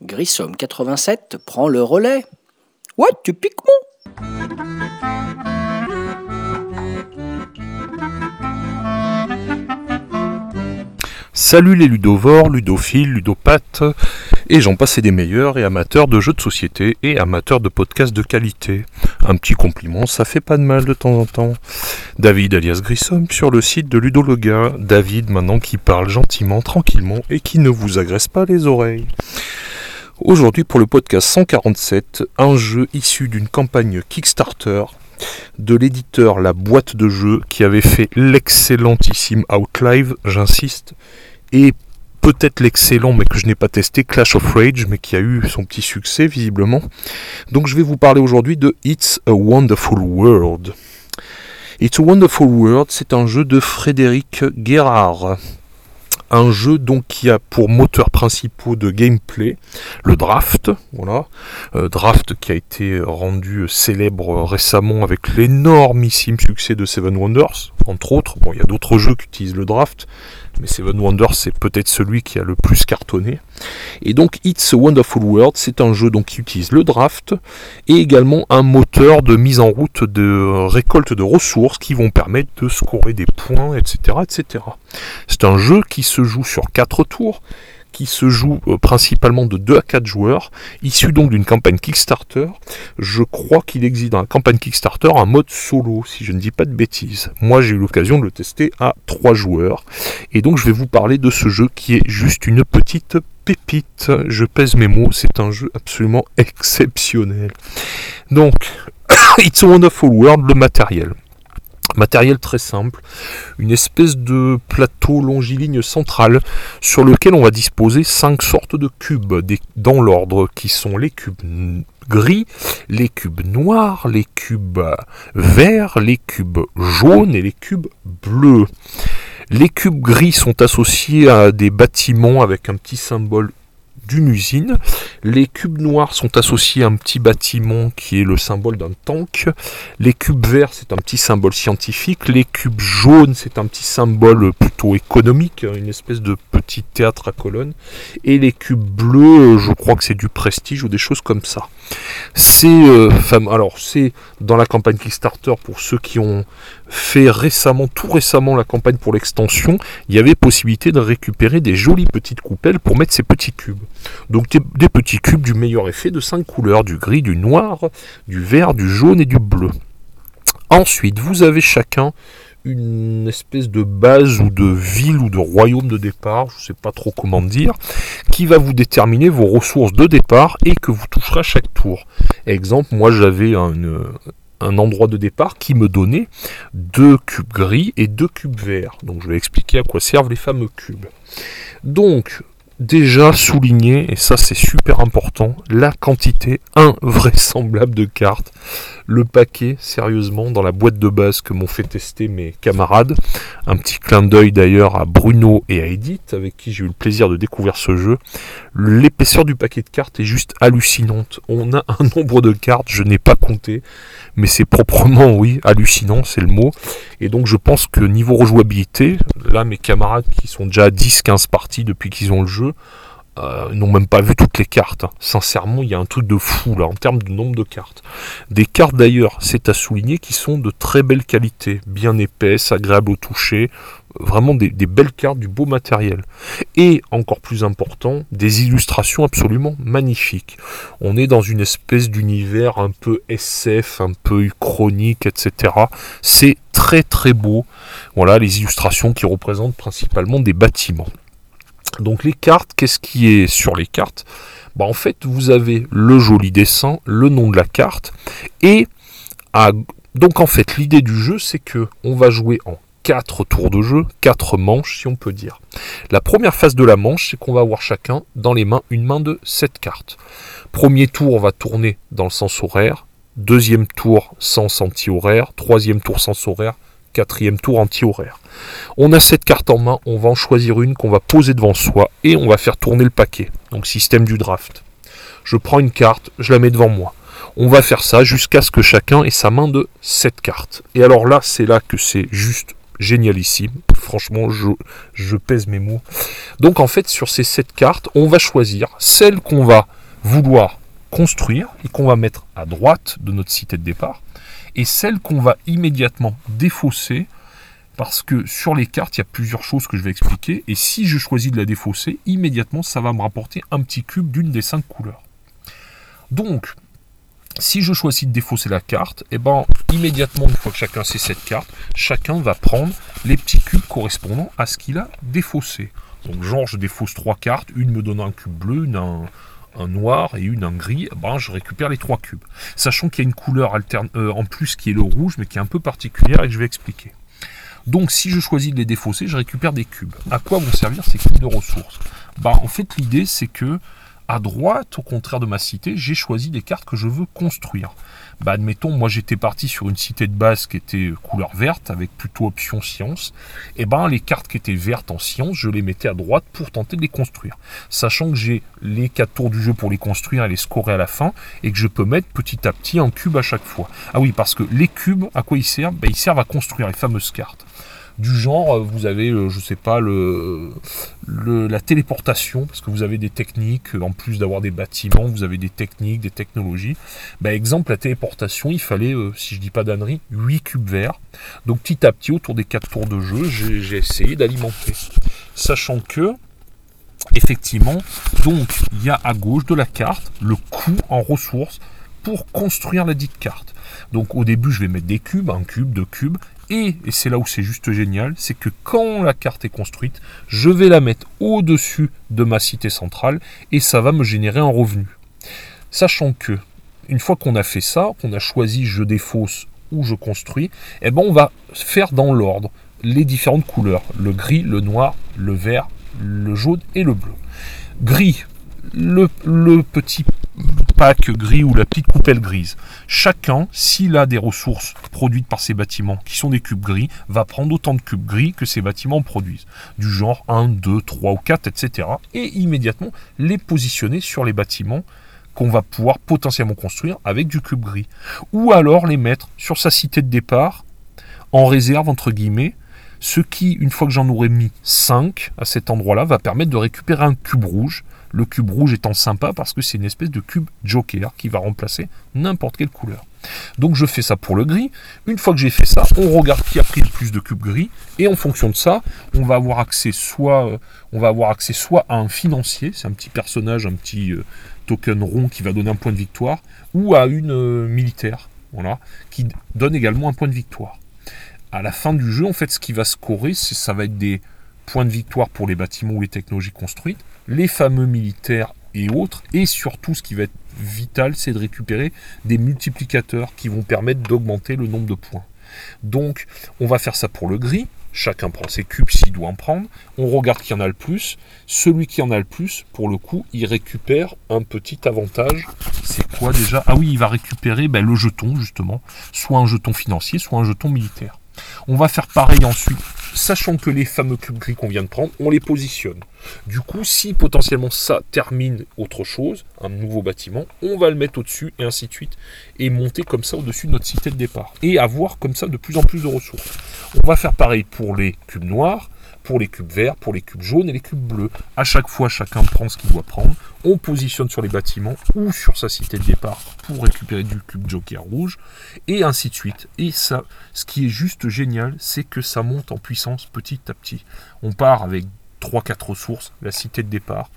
Grissom 87 prend le relais. Ouais, tu piques mon Salut les ludovores, ludophiles, ludopathes, et j'en passe et des meilleurs, et amateurs de jeux de société, et amateurs de podcasts de qualité. Un petit compliment, ça fait pas de mal de temps en temps. David alias Grissom sur le site de Ludologa. David maintenant qui parle gentiment, tranquillement, et qui ne vous agresse pas les oreilles. Aujourd'hui pour le podcast 147, un jeu issu d'une campagne Kickstarter de l'éditeur La Boîte de Jeux qui avait fait l'excellentissime Outlive, j'insiste, et peut-être l'excellent mais que je n'ai pas testé Clash of Rage mais qui a eu son petit succès visiblement. Donc je vais vous parler aujourd'hui de It's a Wonderful World. It's a Wonderful World, c'est un jeu de Frédéric Guérard un jeu donc qui a pour moteur principaux de gameplay le draft, voilà, euh, draft qui a été rendu célèbre récemment avec l'énormissime succès de Seven Wonders, entre autres. Bon, il y a d'autres jeux qui utilisent le draft, mais Seven Wonders c'est peut-être celui qui a le plus cartonné. Et donc It's a Wonderful World, c'est un jeu donc qui utilise le draft et également un moteur de mise en route de récolte de ressources qui vont permettre de scorer des points, etc., etc. C'est un jeu qui se joue sur 4 tours qui se joue euh, principalement de 2 à 4 joueurs, issu donc d'une campagne Kickstarter. Je crois qu'il existe dans la campagne Kickstarter un mode solo, si je ne dis pas de bêtises. Moi j'ai eu l'occasion de le tester à 3 joueurs, et donc je vais vous parler de ce jeu qui est juste une petite pépite. Je pèse mes mots, c'est un jeu absolument exceptionnel. Donc, It's a Wonderful World, le matériel. Matériel très simple, une espèce de plateau longiligne central sur lequel on va disposer cinq sortes de cubes dans l'ordre qui sont les cubes gris, les cubes noirs, les cubes verts, les cubes jaunes et les cubes bleus. Les cubes gris sont associés à des bâtiments avec un petit symbole d'une usine. Les cubes noirs sont associés à un petit bâtiment qui est le symbole d'un tank. Les cubes verts, c'est un petit symbole scientifique. Les cubes jaunes, c'est un petit symbole plutôt économique, une espèce de petit théâtre à colonnes. Et les cubes bleus, je crois que c'est du prestige ou des choses comme ça. C'est euh, alors c'est dans la campagne Kickstarter pour ceux qui ont fait récemment, tout récemment la campagne pour l'extension, il y avait possibilité de récupérer des jolies petites coupelles pour mettre ces petits cubes. Donc des, petits cubes du meilleur effet de 5 couleurs, du gris, du noir, du vert, du jaune et du bleu. Ensuite, vous avez chacun une espèce de base ou de ville ou de royaume de départ, je ne sais pas trop comment dire, qui va vous déterminer vos ressources de départ et que vous toucherez à chaque tour. Exemple, moi j'avais un, un endroit de départ qui me donnait deux cubes gris et deux cubes verts. Donc je vais expliquer à quoi servent les fameux cubes. Donc déjà souligner, et ça c'est super important, la quantité invraisemblable de cartes. Le paquet, sérieusement, dans la boîte de base que m'ont fait tester mes camarades. Un petit clin d'œil d'ailleurs à Bruno et à Edith, avec qui j'ai eu le plaisir de découvrir ce jeu. L'épaisseur du paquet de cartes est juste hallucinante. On a un nombre de cartes, je n'ai pas compté, mais c'est proprement, oui, hallucinant, c'est le mot. Et donc je pense que niveau rejouabilité, là mes camarades qui sont déjà à 10-15 parties depuis qu'ils ont le jeu, euh, n'ont même pas vu toutes les cartes. Hein. Sincèrement, il y a un truc de fou là en termes de nombre de cartes. Des cartes d'ailleurs, c'est à souligner, qui sont de très belle qualité, bien épaisses, agréables au toucher, vraiment des, belles cartes, du beau matériel. Et encore plus important, des illustrations absolument magnifiques. On est dans une espèce d'univers un peu SF, un peu chronique, etc. C'est très très beau. Voilà les illustrations qui représentent principalement des bâtiments. Donc les cartes, qu'est-ce qui est sur les cartes? Bah, En fait, vous avez le joli dessin, le nom de la carte, et donc en fait, l'idée du jeu, c'est que on va jouer en 4 tours de jeu, 4 manches si on peut dire. La première phase de la manche, c'est qu'on va avoir chacun dans les mains une main de 7 cartes. Premier tour, on va tourner dans le sens horaire. Deuxième tour, sens anti-horaire. Troisième tour, sens horaire quatrième tour anti-horaire. On a cette carte en main, on va en choisir une qu'on va poser devant soi et on va faire tourner le paquet. Donc système du draft. Je prends une carte, je la mets devant moi. On va faire ça jusqu'à ce que chacun ait sa main de 7 cartes. Et alors là, c'est là que c'est juste génialissime. Franchement, je, pèse mes mots. Donc en fait, sur ces 7 cartes, on va choisir celle qu'on va vouloir construire et qu'on va mettre à droite de notre cité de départ, et celle qu'on va immédiatement défausser, parce que sur les cartes, il y a plusieurs choses que je vais expliquer, et si je choisis de la défausser, immédiatement, ça va me rapporter un petit cube d'une des cinq couleurs. Donc, si je choisis de défausser la carte, eh ben, immédiatement, une fois que chacun sait cette carte, chacun va prendre les petits cubes correspondant à ce qu'il a défaussé. Donc, genre, je défausse trois cartes, une me donne un cube bleu, une un, noir et une en gris, eh ben, je récupère les trois cubes. Sachant qu'il y a une couleur euh, en plus qui est le rouge, mais qui est un peu particulière et que je vais expliquer. Donc si je choisis de les défausser, je récupère des cubes. À quoi vont servir ces cubes de ressources? Bah, En fait, l'idée, c'est que à droite, au contraire de ma cité, j'ai choisi des cartes que je veux construire. Bah, admettons, moi j'étais parti sur une cité de base qui était couleur verte, avec plutôt option science. Et eh ben les cartes qui étaient vertes en science, je les mettais à droite pour tenter de les construire. Sachant que j'ai les 4 tours du jeu pour les construire et les scorer à la fin, et que je peux mettre petit à petit un cube à chaque fois. Ah oui, parce que les cubes, à quoi ils servent? Bah, Ils servent à construire les fameuses cartes du genre, euh, vous avez, euh, je sais pas, le, la téléportation, parce que vous avez des techniques, en plus d'avoir des bâtiments, vous avez des techniques, des technologies. Bah, exemple, la téléportation, il fallait, euh, si je dis pas d'annerie, 8 cubes verts. Donc petit à petit, autour des 4 tours de jeu, j'ai essayé d'alimenter. Sachant que, effectivement, donc il y a à gauche de la carte le coût en ressources pour construire la dite carte. Donc au début, je vais mettre des cubes, un cube, deux cubes, et, c'est là où c'est juste génial, c'est que quand la carte est construite, je vais la mettre au-dessus de ma cité centrale et ça va me générer un revenu. Sachant que, une fois qu'on a fait ça, qu'on a choisi je défausse ou je construis, eh ben on va faire dans l'ordre les différentes couleurs. Le gris, le noir, le vert, le jaune et le bleu. Gris, le, le petit pack gris ou la petite coupelle grise. Chacun, s'il a des ressources produites par ces bâtiments qui sont des cubes gris, va prendre autant de cubes gris que ces bâtiments produisent. Du genre 1, 2, 3 ou 4, etc. Et immédiatement les positionner sur les bâtiments qu'on va pouvoir potentiellement construire avec du cube gris. Ou alors les mettre sur sa cité de départ en réserve entre guillemets ce qui, une fois que j'en aurai mis 5 à cet endroit-là, va permettre de récupérer un cube rouge le cube rouge étant sympa parce que c'est une espèce de cube joker qui va remplacer n'importe quelle couleur. Donc je fais ça pour le gris. Une fois que j'ai fait ça, on regarde qui a pris le plus de cubes gris et en fonction de ça, on va avoir accès soit, euh, à un financier, c'est un petit personnage, un petit euh, token rond qui va donner un point de victoire, ou à une euh, militaire, voilà, qui donne également un point de victoire. À la fin du jeu, en fait, ce qui va scorer, ça va être des points de victoire pour les bâtiments ou les technologies construites, les fameux militaires et autres, et surtout ce qui va être vital, c'est de récupérer des multiplicateurs qui vont permettre d'augmenter le nombre de points. Donc on va faire ça pour le gris, chacun prend ses cubes s'il doit en prendre, on regarde qui en a le plus, celui qui en a le plus, pour le coup, il récupère un petit avantage. C'est quoi déjà? Ah oui, il va récupérer ben, le jeton justement, soit un jeton financier, soit un jeton militaire. On va faire pareil ensuite sachant que les fameux cubes gris qu'on vient de prendre, on les positionne. Du coup, si potentiellement ça termine autre chose, un nouveau bâtiment, on va le mettre au-dessus et ainsi de suite, et monter comme ça au-dessus de notre cité de départ. Et avoir comme ça de plus en plus de ressources. On va faire pareil pour les cubes noirs, pour les cubes verts, pour les cubes jaunes et les cubes bleus. À chaque fois, chacun prend ce qu'il doit prendre. On positionne sur les bâtiments ou sur sa cité de départ pour récupérer du cube joker rouge, et ainsi de suite. Et ça, ce qui est juste génial, c'est que ça monte en puissance petit à petit. On part avec 3-4 ressources, la cité de départ.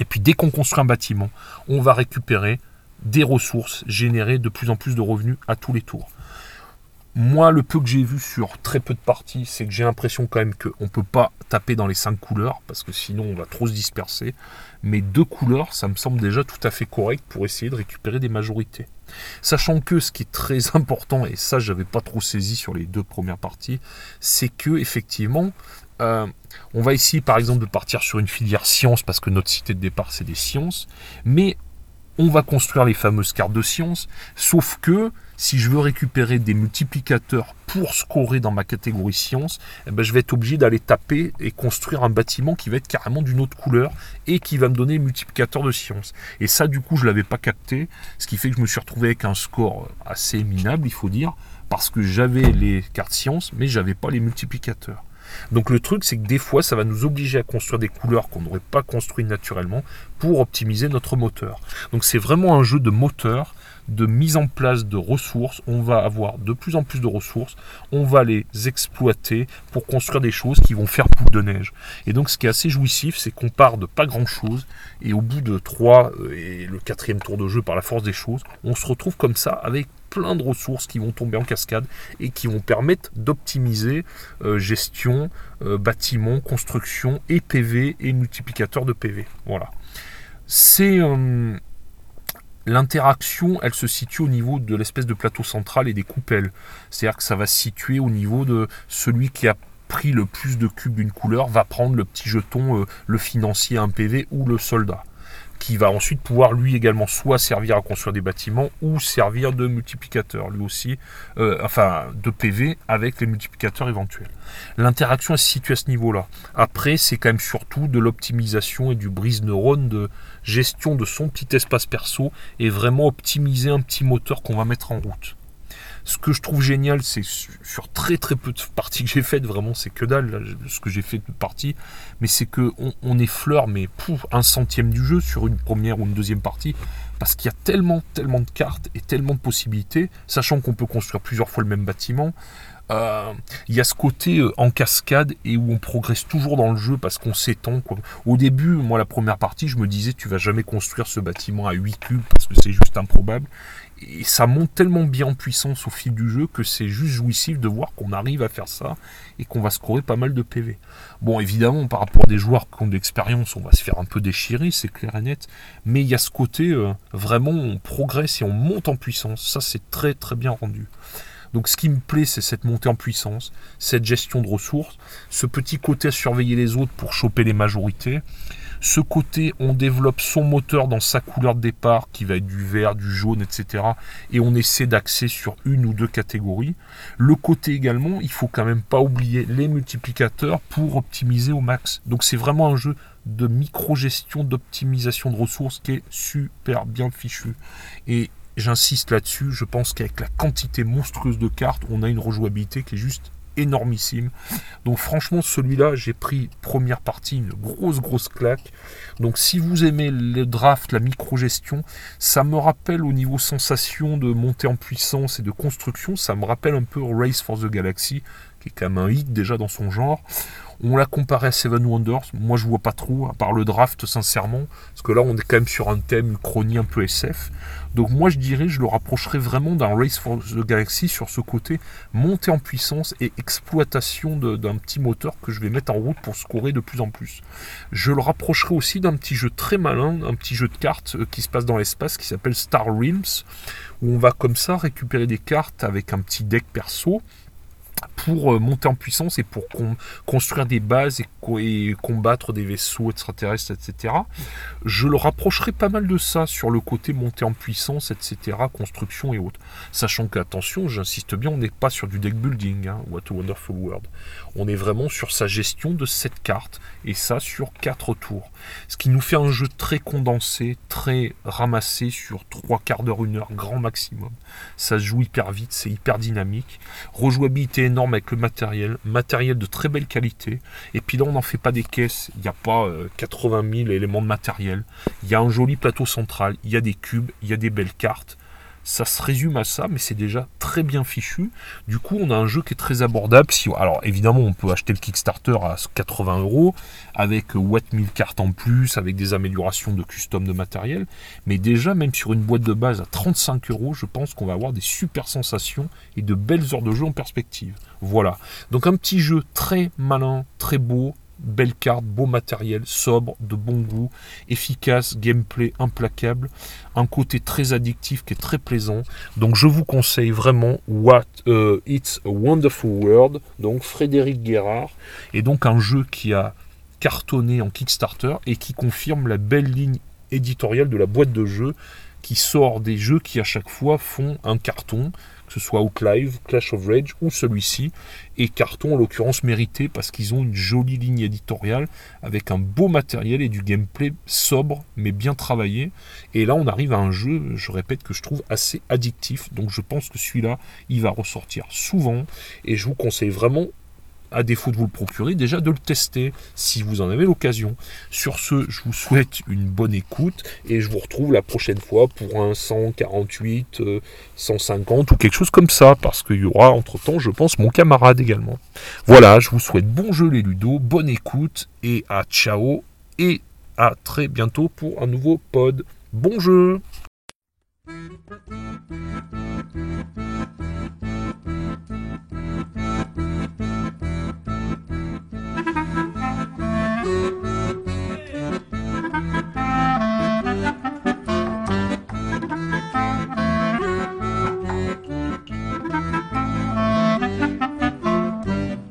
Et puis dès qu'on construit un bâtiment, on va récupérer des ressources, générer de plus en plus de revenus à tous les tours. Moi, le peu que j'ai vu sur très peu de parties, c'est que j'ai l'impression quand même qu'on ne peut pas taper dans les cinq couleurs, parce que sinon on va trop se disperser. Mais deux couleurs, ça me semble déjà tout à fait correct pour essayer de récupérer des majorités. Sachant que ce qui est très important, et ça j'avais pas trop saisi sur les deux premières parties, c'est que effectivement, euh, on va essayer par exemple de partir sur une filière science, parce que notre cité de départ c'est des sciences, mais on va construire les fameuses cartes de science, sauf que si je veux récupérer des multiplicateurs pour scorer dans ma catégorie science, eh ben, je vais être obligé d'aller taper et construire un bâtiment qui va être carrément d'une autre couleur et qui va me donner multiplicateur de science. Et ça, du coup, je ne l'avais pas capté, ce qui fait que je me suis retrouvé avec un score assez minable, il faut dire, parce que j'avais les cartes science, mais j'avais pas les multiplicateurs. Donc le truc, c'est que des fois, ça va nous obliger à construire des couleurs qu'on n'aurait pas construites naturellement pour optimiser notre moteur. Donc c'est vraiment un jeu de moteur de mise en place de ressources. On va avoir de plus en plus de ressources. On va les exploiter pour construire des choses qui vont faire boule de neige. Et donc, ce qui est assez jouissif, c'est qu'on part de pas grand chose. Et au bout de 3 euh, et le quatrième tour de jeu, par la force des choses, on se retrouve comme ça avec plein de ressources qui vont tomber en cascade et qui vont permettre d'optimiser euh, gestion, euh, bâtiment, construction et PV et multiplicateur de PV. Voilà. C'est L'interaction, elle se situe au niveau de l'espèce de plateau central et des coupelles. C'est-à-dire que ça va se situer au niveau de celui qui a pris le plus de cubes d'une couleur va prendre le petit jeton, euh, le financier, un PV ou le soldat qui va ensuite pouvoir lui également soit servir à construire des bâtiments ou servir de multiplicateur lui aussi, euh, enfin de PV avec les multiplicateurs éventuels. L'interaction est située à ce niveau-là. Après, c'est quand même surtout de l'optimisation et du brise neurone de gestion de son petit espace perso et vraiment optimiser un petit moteur qu'on va mettre en route. Ce que je trouve génial, c'est sur très très peu de parties que j'ai faites, vraiment c'est que dalle ce que j'ai fait de parties, mais c'est que on, effleure mais pour un centième du jeu sur une première ou une deuxième partie, parce qu'il y a tellement tellement de cartes et tellement de possibilités, sachant qu'on peut construire plusieurs fois le même bâtiment. Euh, il y a ce côté euh, en cascade et où on progresse toujours dans le jeu parce qu'on s'étend. Au début, moi, la première partie, je me disais, tu vas jamais construire ce bâtiment à 8 cubes parce que c'est juste improbable. Et ça monte tellement bien en puissance au fil du jeu que c'est juste jouissif de voir qu'on arrive à faire ça et qu'on va scorer pas mal de PV. Bon, évidemment, par rapport à des joueurs qui ont de l'expérience, on va se faire un peu déchirer, c'est clair et net. Mais il y a ce côté, euh, vraiment, on progresse et on monte en puissance. Ça, c'est très très bien rendu. Donc ce qui me plaît, c'est cette montée en puissance, cette gestion de ressources, ce petit côté à surveiller les autres pour choper les majorités. Ce côté, on développe son moteur dans sa couleur de départ, qui va être du vert, du jaune, etc. Et on essaie d'axer sur une ou deux catégories. Le côté également, il faut quand même pas oublier les multiplicateurs pour optimiser au max. Donc c'est vraiment un jeu de micro-gestion, d'optimisation de ressources qui est super bien fichu. Et j'insiste là-dessus, je pense qu'avec la quantité monstrueuse de cartes, on a une rejouabilité qui est juste énormissime. Donc franchement, celui-là, j'ai pris première partie, une grosse, grosse claque. Donc si vous aimez le draft, la micro-gestion, ça me rappelle au niveau sensation de montée en puissance et de construction, ça me rappelle un peu Race for the Galaxy, qui quand même un hit déjà dans son genre. On l'a comparé à Seven Wonders. Moi, je vois pas trop, à part le draft, sincèrement. Parce que là, on est quand même sur un thème chronie un peu SF. Donc, moi, je dirais, je le rapprocherais vraiment d'un Race for the Galaxy sur ce côté montée en puissance et exploitation d'un petit moteur que je vais mettre en route pour scorer de plus en plus. Je le rapprocherai aussi d'un petit jeu très malin, un petit jeu de cartes euh, qui se passe dans l'espace qui s'appelle Star Realms, où on va comme ça récupérer des cartes avec un petit deck perso pour euh, monter en puissance et pour construire des bases et, combattre des vaisseaux extraterrestres, etc. Je le rapprocherai pas mal de ça sur le côté monter en puissance, etc., construction et autres. Sachant qu'attention, j'insiste bien, on n'est pas sur du deck building, hein, What a Wonderful World. On est vraiment sur sa gestion de cette carte, et ça sur 4 tours. Ce qui nous fait un jeu très condensé, très ramassé sur 3 quarts d'heure, une heure, grand maximum. Ça se joue hyper vite, c'est hyper dynamique. Rejouabilité énorme avec le matériel, matériel de très belle qualité. Et puis là, on n'en fait pas des caisses, il n'y a pas 80 euh, 000 éléments de matériel. Il y a un joli plateau central, il y a des cubes, il y a des belles cartes. Ça se résume à ça, mais c'est déjà très bien fichu. Du coup, on a un jeu qui est très abordable. Si, alors, évidemment, on peut acheter le Kickstarter à 80 euros, avec what 1000 cartes en plus, avec des améliorations de custom de matériel. Mais déjà, même sur une boîte de base à 35 euros, je pense qu'on va avoir des super sensations et de belles heures de jeu en perspective. Voilà. Donc, un petit jeu très malin, très beau, belle carte, beau matériel, sobre, de bon goût, efficace, gameplay implacable, un côté très addictif qui est très plaisant. Donc je vous conseille vraiment What euh, It's a Wonderful World, donc Frédéric Guérard, et donc un jeu qui a cartonné en Kickstarter et qui confirme la belle ligne éditoriale de la boîte de jeux qui sort des jeux qui à chaque fois font un carton, ce soit Outlive, Clash of Rage ou celui-ci. Et carton en l'occurrence mérité parce qu'ils ont une jolie ligne éditoriale avec un beau matériel et du gameplay sobre mais bien travaillé. Et là on arrive à un jeu, je répète, que je trouve assez addictif. Donc je pense que celui-là, il va ressortir souvent. Et je vous conseille vraiment à défaut de vous le procurer, déjà de le tester si vous en avez l'occasion. Sur ce, je vous souhaite une bonne écoute et je vous retrouve la prochaine fois pour un 148, 150 euh, ou quelque chose comme ça, parce qu'il y aura entre-temps, je pense, mon camarade également. Voilà, je vous souhaite bon jeu les Ludo, bonne écoute et à ciao et à très bientôt pour un nouveau pod. Bon jeu